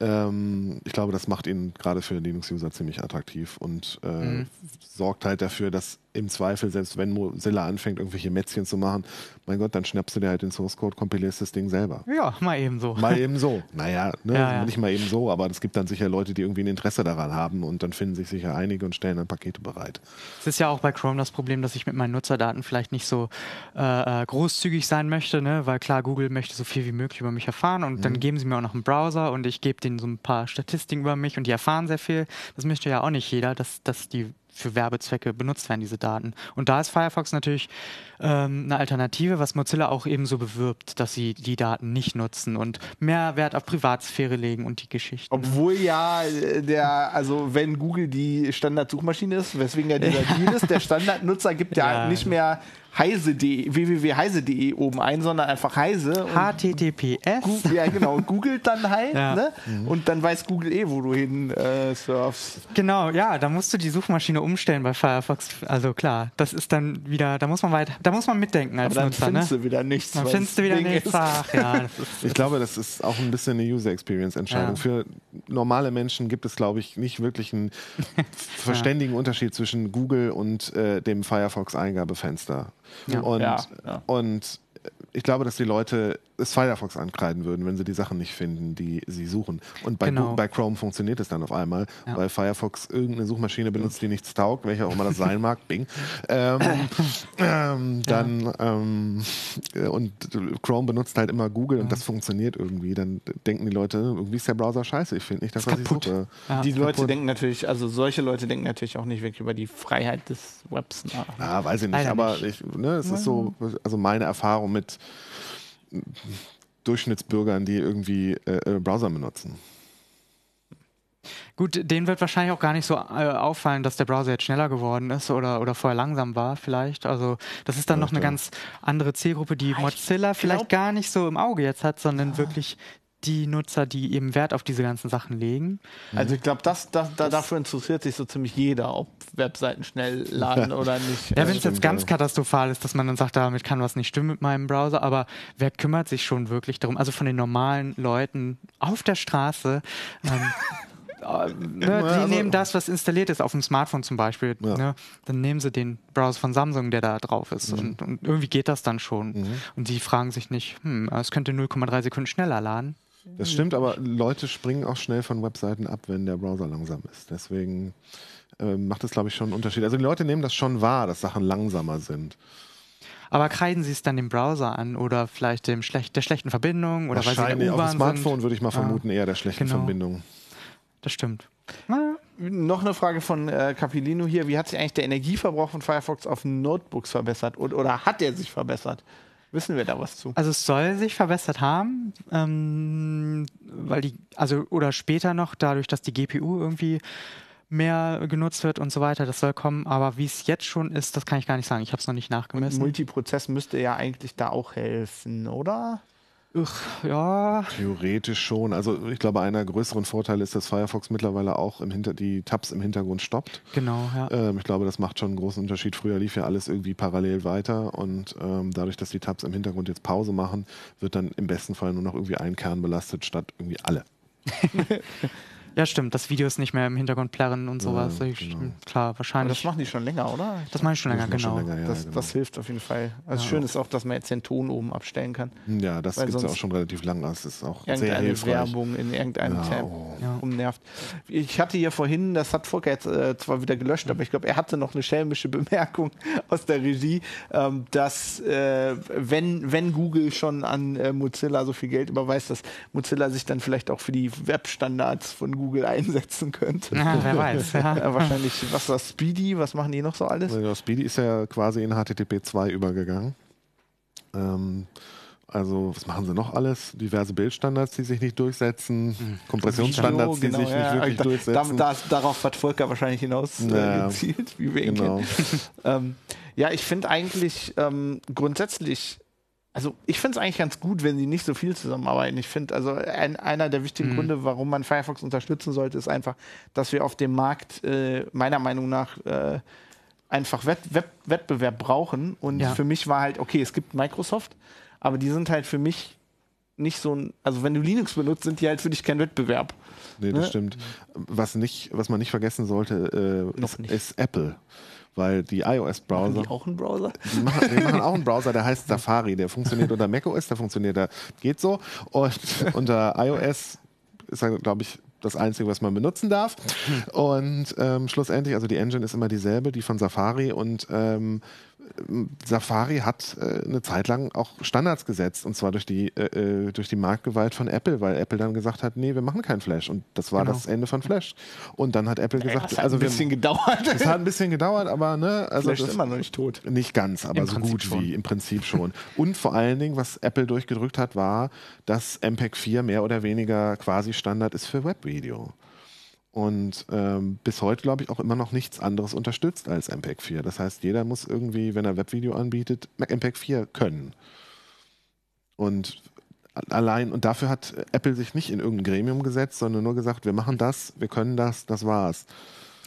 Ähm, ich glaube, das macht ihn gerade für Linux-User ziemlich attraktiv und äh, sorgt halt dafür, dass im Zweifel, selbst wenn Mozilla anfängt, irgendwelche Mätzchen zu machen, mein Gott, dann schnappst du dir halt den Source Code, kompilierst das Ding selber. Ja, mal eben so. Mal eben so. Naja, ne, Ja, ja. nicht mal eben so, aber es gibt dann sicher Leute, die irgendwie ein Interesse daran haben und dann finden sich sicher einige und stellen dann Pakete bereit. Es ist ja auch bei Chrome das Problem, dass ich mit meinen Nutzerdaten vielleicht nicht so äh, äh, großzügig sein möchte, ne? weil klar, Google möchte so viel wie möglich über mich erfahren und dann geben sie mir auch noch einen Browser und ich gebe denen so ein paar Statistiken über mich und die erfahren sehr viel. Das möchte ja auch nicht jeder, dass, dass die für Werbezwecke benutzt werden, diese Daten. Und da ist Firefox natürlich ähm, eine Alternative, was Mozilla auch eben so bewirbt, dass sie die Daten nicht nutzen und mehr Wert auf Privatsphäre legen und die Geschichten. Obwohl ja äh, der, also wenn Google die Standardsuchmaschine ist, weswegen ja dieser Deal ist, der Standardnutzer gibt ja, Ja. nicht mehr heise.de, www.heise.de oben ein, sondern einfach heise. und HTTPS. Ja, genau. Googelt dann halt, Ja. ne? Und dann weiß Google eh, wo du hin äh, surfst. Genau, ja, da musst du die Suchmaschine umstellen bei Firefox. Also klar, das ist dann wieder, da muss man weiter, da muss man mitdenken als Aber dann Nutzer, ne? findest du wieder nichts. Dann findest du wieder Ding nichts. Ach ja, Ich glaube, das ist auch ein bisschen eine User Experience Entscheidung. Ja. Für normale Menschen gibt es, glaube ich, nicht wirklich einen verständigen Unterschied zwischen Google und äh, dem Firefox Eingabefenster. Ja. Und, Ja, ja. und ich glaube, dass die Leute es Firefox ankreiden würden, wenn sie die Sachen nicht finden, die sie suchen. Und bei, Genau. Bei Chrome funktioniert es dann auf einmal, Ja. weil Firefox irgendeine Suchmaschine benutzt, die nichts taugt, welche auch immer das sein mag, Bing. Ähm, ähm, dann ähm, äh, und Chrome benutzt halt immer Google und das funktioniert irgendwie. Dann denken die Leute, irgendwie ist der Browser scheiße. Ich finde nicht, dass Ist was ich kaputt. suche. ja. Die Leute kaputt. denken natürlich, also solche Leute denken natürlich auch nicht wirklich über die Freiheit des Webs nach. Ja, weiß ich nicht, Leider aber nicht. ich, ne, es ist so, also meine Erfahrung mit Durchschnittsbürgern, die irgendwie äh, äh, Browser benutzen. Gut, denen wird wahrscheinlich auch gar nicht so äh, auffallen, dass der Browser jetzt schneller geworden ist oder, oder vorher langsam war, vielleicht. Also, das ist dann noch eine ja. ganz andere Zielgruppe, die Mozilla vielleicht gar nicht so im Auge jetzt hat, sondern wirklich die Nutzer, die eben Wert auf diese ganzen Sachen legen. Also ich glaube, das, das, da, dafür interessiert sich so ziemlich jeder, ob Webseiten schnell laden oder nicht. Ja, wenn es stimmt, jetzt ganz katastrophal ist, dass man dann sagt, damit kann was nicht stimmen mit meinem Browser, aber wer kümmert sich schon wirklich darum? Also von den normalen Leuten auf der Straße, ähm, äh, ne, die also- nehmen das, was installiert ist, auf dem Smartphone zum Beispiel. Ja. Ne, dann nehmen sie den Browser von Samsung, der da drauf ist. Und, und irgendwie geht das dann schon. Und die fragen sich nicht, hm, es könnte 0,3 Sekunden schneller laden. Das stimmt, aber Leute springen auch schnell von Webseiten ab, wenn der Browser langsam ist. Deswegen äh, macht es, glaube ich, schon einen Unterschied. Also die Leute nehmen das schon wahr, dass Sachen langsamer sind. Aber kreiden sie es dann dem Browser an oder vielleicht dem schlecht, der schlechten Verbindung oder weil sie in Wahrscheinlich der auf dem Smartphone sind? würde ich mal Ja. vermuten, eher der schlechten Genau. Verbindung. Das stimmt. Na, Noch eine Frage von äh, Capilino hier. Wie hat sich eigentlich der Energieverbrauch von Firefox auf Notebooks verbessert? Und, oder hat er sich verbessert? Wissen wir da was zu? Also es soll sich verbessert haben, ähm, weil die, also oder später noch, dadurch, dass die GPU irgendwie mehr genutzt wird und so weiter, das soll kommen. Aber wie es jetzt schon ist, das kann ich gar nicht sagen. Ich habe es noch nicht nachgemessen. Multiprozess müsste ja eigentlich da auch helfen, oder? Uch, ja, Theoretisch schon. Also ich glaube, einer der größeren Vorteile ist, dass Firefox mittlerweile auch im Hinter die Tabs im Hintergrund stoppt. genau, ja. Ähm, ich glaube, das macht schon einen großen Unterschied. Früher lief ja alles irgendwie parallel weiter und ähm, dadurch, dass die Tabs im Hintergrund jetzt Pause machen, wird dann im besten Fall nur noch irgendwie ein Kern belastet, statt irgendwie alle. Ja, stimmt, dass Videos nicht mehr im Hintergrund plärren und sowas. Ja, genau. Klar, Aber wahrscheinlich. das machen die schon länger, oder? Das meine ich schon länger, Das genau. schon länger, ja, das, genau. das hilft auf jeden Fall. Also schön ist auch, dass man jetzt den Ton oben abstellen kann. Ja, das gibt es ja auch schon relativ lang. Das ist auch sehr Irgendeine hilfreich. Werbung in irgendeinem Ja, Tab oh. Ja. umnervt. Ich hatte hier vorhin, das hat Volker jetzt äh, zwar wieder gelöscht, aber ich glaube, er hatte noch eine schelmische Bemerkung aus der Regie, ähm, dass äh, wenn, wenn Google schon an äh, Mozilla so viel Geld überweist, dass Mozilla sich dann vielleicht auch für die Webstandards von Google einsetzen könnte. Ja, wer weiß. Ja. Äh, wahrscheinlich, was war Speedy, was machen die noch so alles? Also Speedy ist ja quasi in HTTP 2 übergegangen. Ähm, also, was machen sie noch alles? Diverse Bildstandards, die sich nicht durchsetzen, Kompressionsstandards, die Video, sich genau, nicht ja. wirklich Da- durchsetzen. Da, da, darauf hat Volker wahrscheinlich hinaus äh, Ja, gezielt, wie wir ihn genau. kennen. ähm, ja, ich finde eigentlich ähm, grundsätzlich, also ich finde es eigentlich ganz gut, wenn sie nicht so viel zusammenarbeiten. Ich finde, also ein, einer der wichtigen Gründe, warum man Firefox unterstützen sollte, ist einfach, dass wir auf dem Markt äh, meiner Meinung nach äh, einfach Wett Wett Wettbewerb brauchen. Und Ja. für mich war halt, okay, es gibt Microsoft, aber die sind halt für mich nicht so ein, also wenn du Linux benutzt, sind die halt für dich kein Wettbewerb. Nee, das Ne? stimmt. Was, nicht, was man nicht vergessen sollte, äh, ist, nicht. ist Apple. Weil die iOS-Browser. die auch einen Browser? Die machen, die machen auch einen Browser, der heißt Safari. Der funktioniert unter macOS, der funktioniert da, geht so. Und unter iOS ist er, glaube ich, das Einzige, was man benutzen darf. Und ähm, schlussendlich, also die Engine ist immer dieselbe, die von Safari. Und ähm, Safari hat äh, eine Zeit lang auch Standards gesetzt und zwar durch die, äh, äh, durch die Marktgewalt von Apple, weil Apple dann gesagt hat, nee, wir machen keinen Flash und das war Genau. das Ende von Flash. Und dann hat Apple gesagt, das hat also ein bisschen wir, gedauert. es hat ein bisschen gedauert, aber ne, also Flash das, ist immer noch nicht tot. nicht ganz, aber Im so Prinzip gut schon. wie im Prinzip schon. Und vor allen Dingen, was Apple durchgedrückt hat, war, dass MPEG 4 mehr oder weniger quasi Standard ist für Webvideo. Und ähm, bis heute, glaube ich, auch immer noch nichts anderes unterstützt als MPEG 4. Das heißt, jeder muss irgendwie, wenn er Webvideo anbietet, MPEG 4 können. Und allein, und dafür hat Apple sich nicht in irgendein Gremium gesetzt, sondern nur gesagt, wir machen das, wir können das, das war's.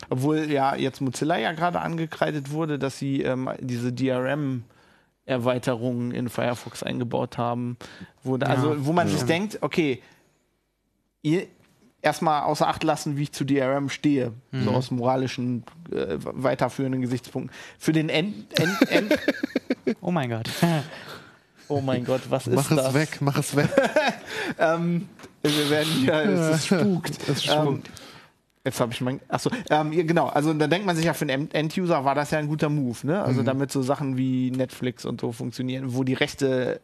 Obwohl ja jetzt Mozilla ja gerade angekreidet wurde, dass sie ähm, diese DRM Erweiterungen in Firefox eingebaut haben, wo, da, also, wo man ja. sich denkt, okay, ihr erstmal außer Acht lassen, wie ich zu DRM stehe, mhm. so aus moralischen, äh, weiterführenden Gesichtspunkten. Für den End, End, End Oh mein Gott. oh mein Gott, was ist mach das? Mach es weg, mach es weg. ähm, wir werden hier, es ist spukt. Es spukt. Ähm, Jetzt habe ich mein. Achso, ähm, genau. Also da denkt man sich ja, für einen End-User war das ja ein guter Move, ne? Also mhm. damit so Sachen wie Netflix und so funktionieren, wo die Rechte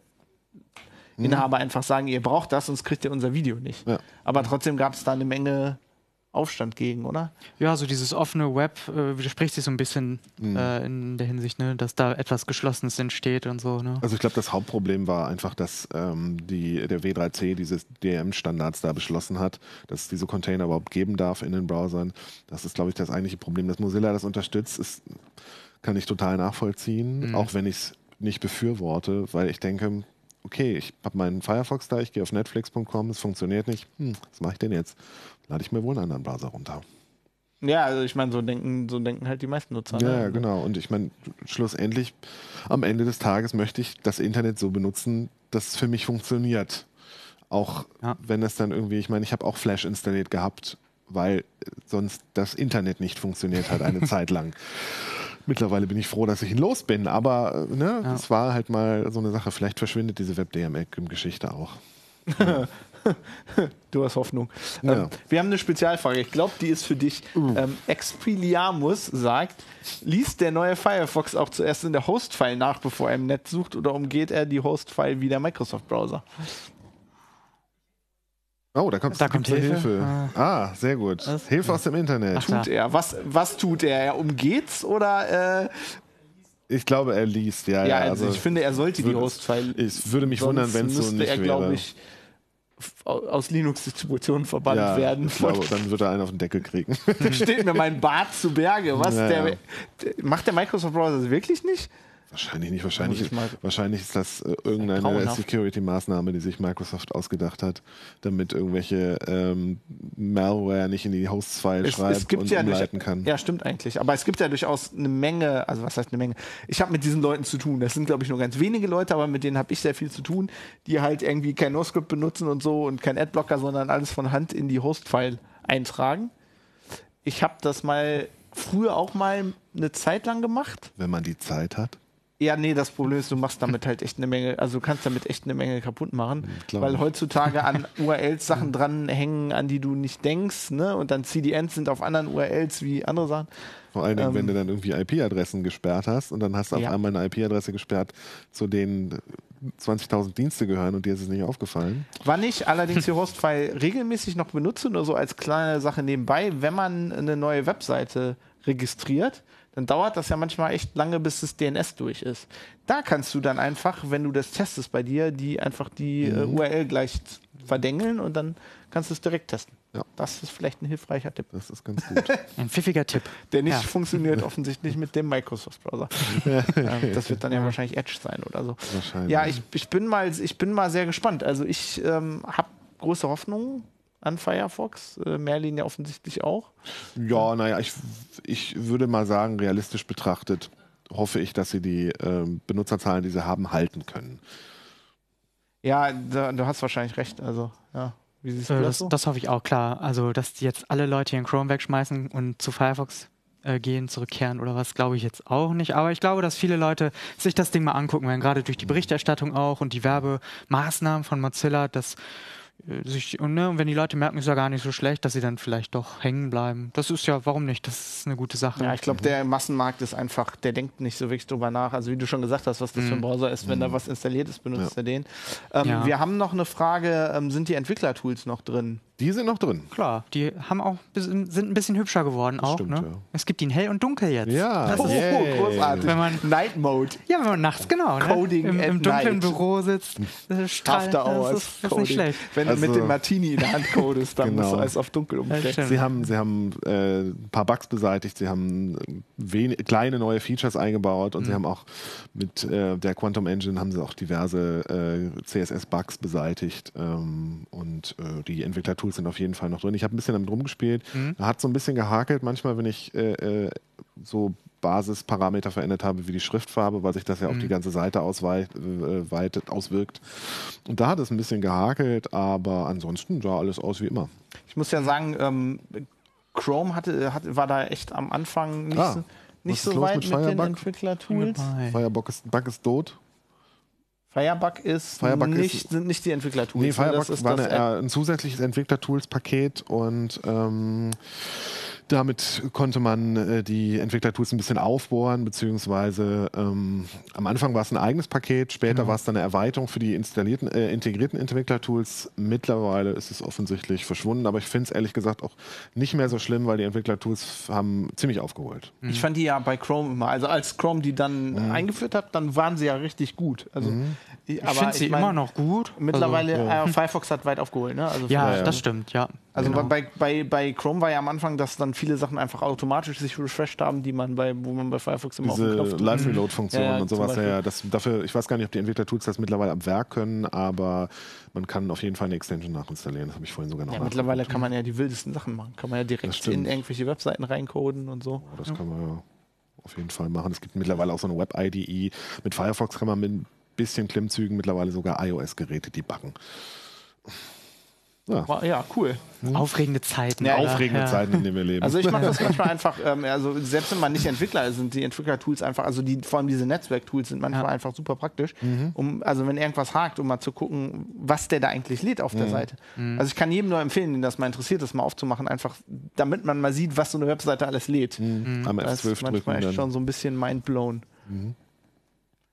mhm. Inhaber einfach sagen, ihr braucht das, sonst kriegt ihr unser Video nicht. Ja. Aber trotzdem gab es da eine Menge Aufstand gegen, oder? Ja, so dieses offene Web äh, widerspricht sich so ein bisschen mhm. äh, in der Hinsicht, ne, dass da etwas Geschlossenes entsteht und so. Ne? Also ich glaube, das Hauptproblem war einfach, dass ähm, die, der W3C diese DRM-Standards da beschlossen hat, dass es diese Container überhaupt geben darf in den Browsern. Das ist, glaube ich, das eigentliche Problem. Dass Mozilla das unterstützt, ist, kann ich total nachvollziehen, mhm. auch wenn ich es nicht befürworte, weil ich denke, okay, ich habe meinen Firefox da, ich gehe auf netflix.com, es funktioniert nicht. Hm, was mache ich denn jetzt? Lade ich mir wohl einen anderen Browser runter. Ja, also ich meine, so denken, so denken halt die meisten Nutzer. Ja, ne? genau. Und ich meine, schlussendlich, am Ende des Tages möchte ich das Internet so benutzen, dass es für mich funktioniert. Auch ja. wenn es dann irgendwie, ich meine, ich habe auch Flash installiert gehabt, weil sonst das Internet nicht funktioniert hat eine Zeit lang. Mittlerweile bin ich froh, dass ich ihn los bin, aber äh, ne, ja. es war halt mal so eine Sache. Vielleicht verschwindet diese WebDMX-Geschichte auch. du hast Hoffnung. Ja. Ähm, wir haben eine Spezialfrage. Ich glaube, die ist für dich. Uh. Ähm, Expiliamus sagt, liest der neue Firefox auch zuerst in der Host-File nach, bevor er im Netz sucht, oder umgeht er die Host-File wie der Microsoft-Browser? Oh, da kommt, da kommt Hilfe. Hilfe. Ah. ah, sehr gut. Was? Hilfe aus dem Internet. Ach, tut er. Was, was tut er? Er umgeht's oder äh, ich glaube, er liest, ja. Ja, ja also, also ich finde, er sollte die Host-File. Ich würde mich wundern, wenn es so nicht er, wäre. Ich, aus Linux-Distributionen verbannt ja, werden. Ich glaube, dann wird er einen auf den Deckel kriegen. da steht mir mein Bart zu Berge. Was? Ja, der, der, macht der Microsoft Browser das wirklich nicht? Wahrscheinlich nicht. Wahrscheinlich, wahrscheinlich ist das äh, irgendeine Security-Maßnahme, die sich Microsoft ausgedacht hat, damit irgendwelche ähm, Malware nicht in die Hosts-File schreibt es gibt und ja umleiten durch, kann. Ja, stimmt eigentlich. Aber es gibt ja durchaus eine Menge, also was heißt eine Menge? Ich habe mit diesen Leuten zu tun. Das sind, glaube ich, nur ganz wenige Leute, aber mit denen habe ich sehr viel zu tun, die halt irgendwie kein NoScript benutzen und so und kein Adblocker, sondern alles von Hand in die Host-File eintragen. Ich habe das mal früher auch mal eine Zeit lang gemacht. Wenn man die Zeit hat. Ja, nee, das Problem ist, du machst damit halt echt eine Menge, also du kannst damit echt eine Menge kaputt machen, Klar. weil heutzutage an URLs Sachen dranhängen, an die du nicht denkst, ne? Und dann CDNs sind auf anderen URLs wie andere Sachen. Vor allen Dingen, ähm, wenn du dann irgendwie IP-Adressen gesperrt hast und dann hast du auf ja. einmal eine IP-Adresse gesperrt, zu denen 20.000 Dienste gehören und dir ist es nicht aufgefallen. Wann ich allerdings die Hostfile regelmäßig noch benutze, nur so als kleine Sache nebenbei, wenn man eine neue Webseite registriert, dann dauert das ja manchmal echt lange, bis das DNS durch ist. Da kannst du dann einfach, wenn du das testest bei dir, die einfach die äh, mhm. URL gleich verdengeln und dann kannst du es direkt testen. Ja. Das ist vielleicht ein hilfreicher Tipp. Das ist ganz gut. ein pfiffiger Tipp. Der nicht ja. funktioniert offensichtlich mit dem Microsoft-Browser. das wird dann ja wahrscheinlich Edge sein oder so. Wahrscheinlich. Ja, ich, ich, bin, mal, ich bin mal sehr gespannt. Also ich ähm, habe große Hoffnungen an Firefox. Äh, Merlin ja offensichtlich auch. Ja, naja, ich, ich würde mal sagen, realistisch betrachtet hoffe ich, dass sie die äh, Benutzerzahlen, die sie haben, halten können. Ja, da, du hast wahrscheinlich recht. Also, ja. Wie siehst du äh, das, so? das hoffe ich auch, klar. Also, dass die jetzt alle Leute hier in Chrome wegschmeißen und zu Firefox äh, gehen, zurückkehren oder was, glaube ich jetzt auch nicht. Aber ich glaube, dass viele Leute sich das Ding mal angucken werden, gerade durch die Berichterstattung auch und die Werbemaßnahmen von Mozilla, dass äh, sich, und, ne, und wenn die Leute merken, ist ja gar nicht so schlecht, dass sie dann vielleicht doch hängen bleiben. Das ist ja, warum nicht? Das ist eine gute Sache. Ja, ich glaube, der Massenmarkt ist einfach, der denkt nicht so wirklich drüber nach. Also wie du schon gesagt hast, was das mhm. für ein mhm. Browser ist, wenn mhm. da was installiert ist, benutzt ja. er den. Ähm, ja. Wir haben noch eine Frage, ähm, sind die Entwicklertools noch drin? Die sind noch drin. Klar, die haben auch, sind ein bisschen hübscher geworden auch. stimmt, ne? ja. Es gibt ihn hell und dunkel jetzt. Ja, Das ist, yay. großartig. Wenn man- Night Mode. ja, wenn man nachts genau ne? Coding Im, at im dunklen night. Büro sitzt, strahlt, After Hours. das ist, das ist nicht schlecht. Wenn du Also- mit dem Martini in der Hand codest, dann Genau. musst du alles auf dunkel umstellen. Sie haben, sie haben äh, ein paar Bugs beseitigt, sie haben äh, kleine neue Features eingebaut und sie haben auch mit äh, der Quantum Engine haben sie auch diverse äh, CSS-Bugs beseitigt ähm, und äh, die Entwicklertools sind auf jeden Fall noch drin. Ich habe ein bisschen damit rumgespielt, hat so ein bisschen gehakelt manchmal, wenn ich äh, äh, so Basisparameter verändert habe, wie die Schriftfarbe, weil sich das ja auf die ganze Seite ausweit, äh, weitet, auswirkt. Und da hat es ein bisschen gehakelt, aber ansonsten sah alles aus wie immer. Ich muss ja sagen, ähm, Chrome hatte, hat, war da echt am Anfang nicht, Ah, so, nicht so weit mit mit, den? Entwicklertools. Firebug ist, Bug ist tot. Firebug ist Firebug nicht, ist- sind nicht die Entwicklertools. Nee, ne? Firebug das ist war das eine, äh, ein zusätzliches Entwicklertools-Paket und ähm, damit konnte man äh, die Entwicklertools ein bisschen aufbohren, beziehungsweise ähm, am Anfang war es ein eigenes Paket, später war es dann eine Erweiterung für die installierten, äh, integrierten Entwicklertools. Mittlerweile ist es offensichtlich verschwunden, aber ich finde es ehrlich gesagt auch nicht mehr so schlimm, weil die Entwicklertools haben ziemlich aufgeholt. Ich fand die ja bei Chrome immer, also als Chrome die dann Mhm. eingeführt hat, dann waren sie ja richtig gut. Also, ich, Ich finde sie mein, immer noch gut. Mittlerweile, Also, äh, Firefox hat weit aufgeholt, ne? Also, ja, Ja, ja. das stimmt, ja. also Genau. bei, bei, bei Chrome war ja am Anfang, dass dann viele Sachen einfach automatisch sich refreshed haben, die man bei, wo man bei Firefox immer Diese Knopf drückt. Live-Reload-Funktion Ja, ja, und sowas, ja, ja, das, dafür, ich weiß gar nicht, ob die Entwicklertools das mittlerweile am Werk können, aber man kann auf jeden Fall eine Extension nachinstallieren. Das habe ich vorhin sogar noch Ja, mittlerweile kann man ja die wildesten Sachen machen. Kann man ja direkt in irgendwelche Webseiten reincoden und so. Das kann man ja auf jeden Fall machen. Es gibt mittlerweile auch so eine Web-IDE. Mit Firefox kann man mit ein bisschen Klimmzügen mittlerweile sogar iOS-Geräte debuggen. Ja, Wow, Ja, cool. Aufregende Zeiten. Ja, aufregende ja. Zeiten, in denen wir leben. Also ich mache das manchmal einfach, ähm, also selbst wenn man nicht Entwickler ist, sind die Entwicklertools einfach, also die, vor allem diese Netzwerktools sind manchmal Ja. einfach super praktisch, Mhm. um, also wenn irgendwas hakt, um mal zu gucken, was der da eigentlich lädt auf der Mhm. Seite. Also ich kann jedem nur empfehlen, den das mal interessiert, das mal aufzumachen, einfach damit man mal sieht, was so eine Webseite alles lädt. Einmal Das F12 ist manchmal echt Dann. schon so ein bisschen mindblown.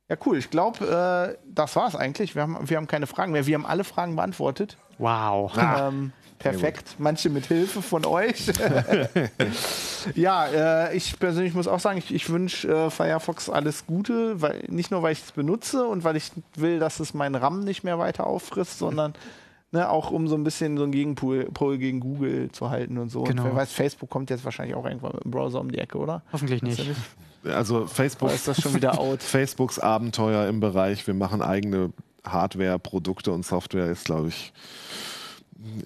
Ja, cool. Ich glaube, äh, das war's eigentlich. Wir haben, wir haben keine Fragen mehr. Wir haben alle Fragen beantwortet. Wow. Ähm, perfekt. Manche mit Hilfe von euch. ja, äh, ich persönlich muss auch sagen, ich, ich wünsche äh, Firefox alles Gute, weil, nicht nur, weil ich es benutze und weil ich will, dass es meinen RAM nicht mehr weiter auffrisst, sondern ne, auch um so ein bisschen so einen Gegenpol Pol gegen Google zu halten und so. Genau. Und wer weiß, Facebook kommt jetzt wahrscheinlich auch irgendwann mit dem Browser um die Ecke, oder? Hoffentlich nicht. Also Facebook, ist das schon wieder out? Facebooks Abenteuer im Bereich, wir machen eigene Hardware, Produkte und Software ist, glaube ich,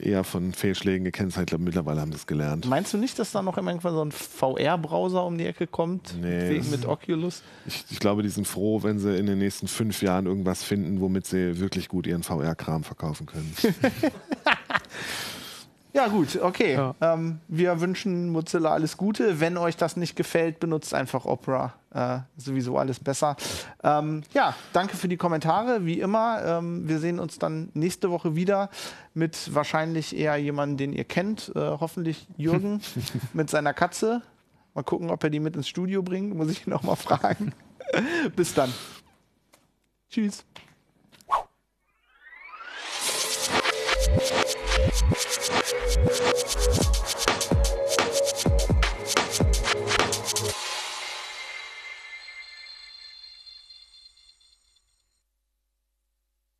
eher von Fehlschlägen gekennzeichnet. Ich glaube, mittlerweile haben sie es gelernt. Meinst du nicht, dass da noch irgendwann so ein VR-Browser um die Ecke kommt? Nee, Wegen das- mit Oculus? Ich, ich glaube, die sind froh, wenn sie in den nächsten fünf Jahren irgendwas finden, womit sie wirklich gut ihren VR-Kram verkaufen können. Ja, gut, okay. Ja. Ähm, wir wünschen Mozilla alles Gute. Wenn euch das nicht gefällt, benutzt einfach Opera. Äh, sowieso alles besser. Ähm, ja, danke für die Kommentare, wie immer. Ähm, wir sehen uns dann nächste Woche wieder mit wahrscheinlich eher jemandem, den ihr kennt. Äh, hoffentlich Jürgen mit seiner Katze. Mal gucken, ob er die mit ins Studio bringt. Muss ich ihn noch mal fragen. Bis dann. Tschüss. フフフフ。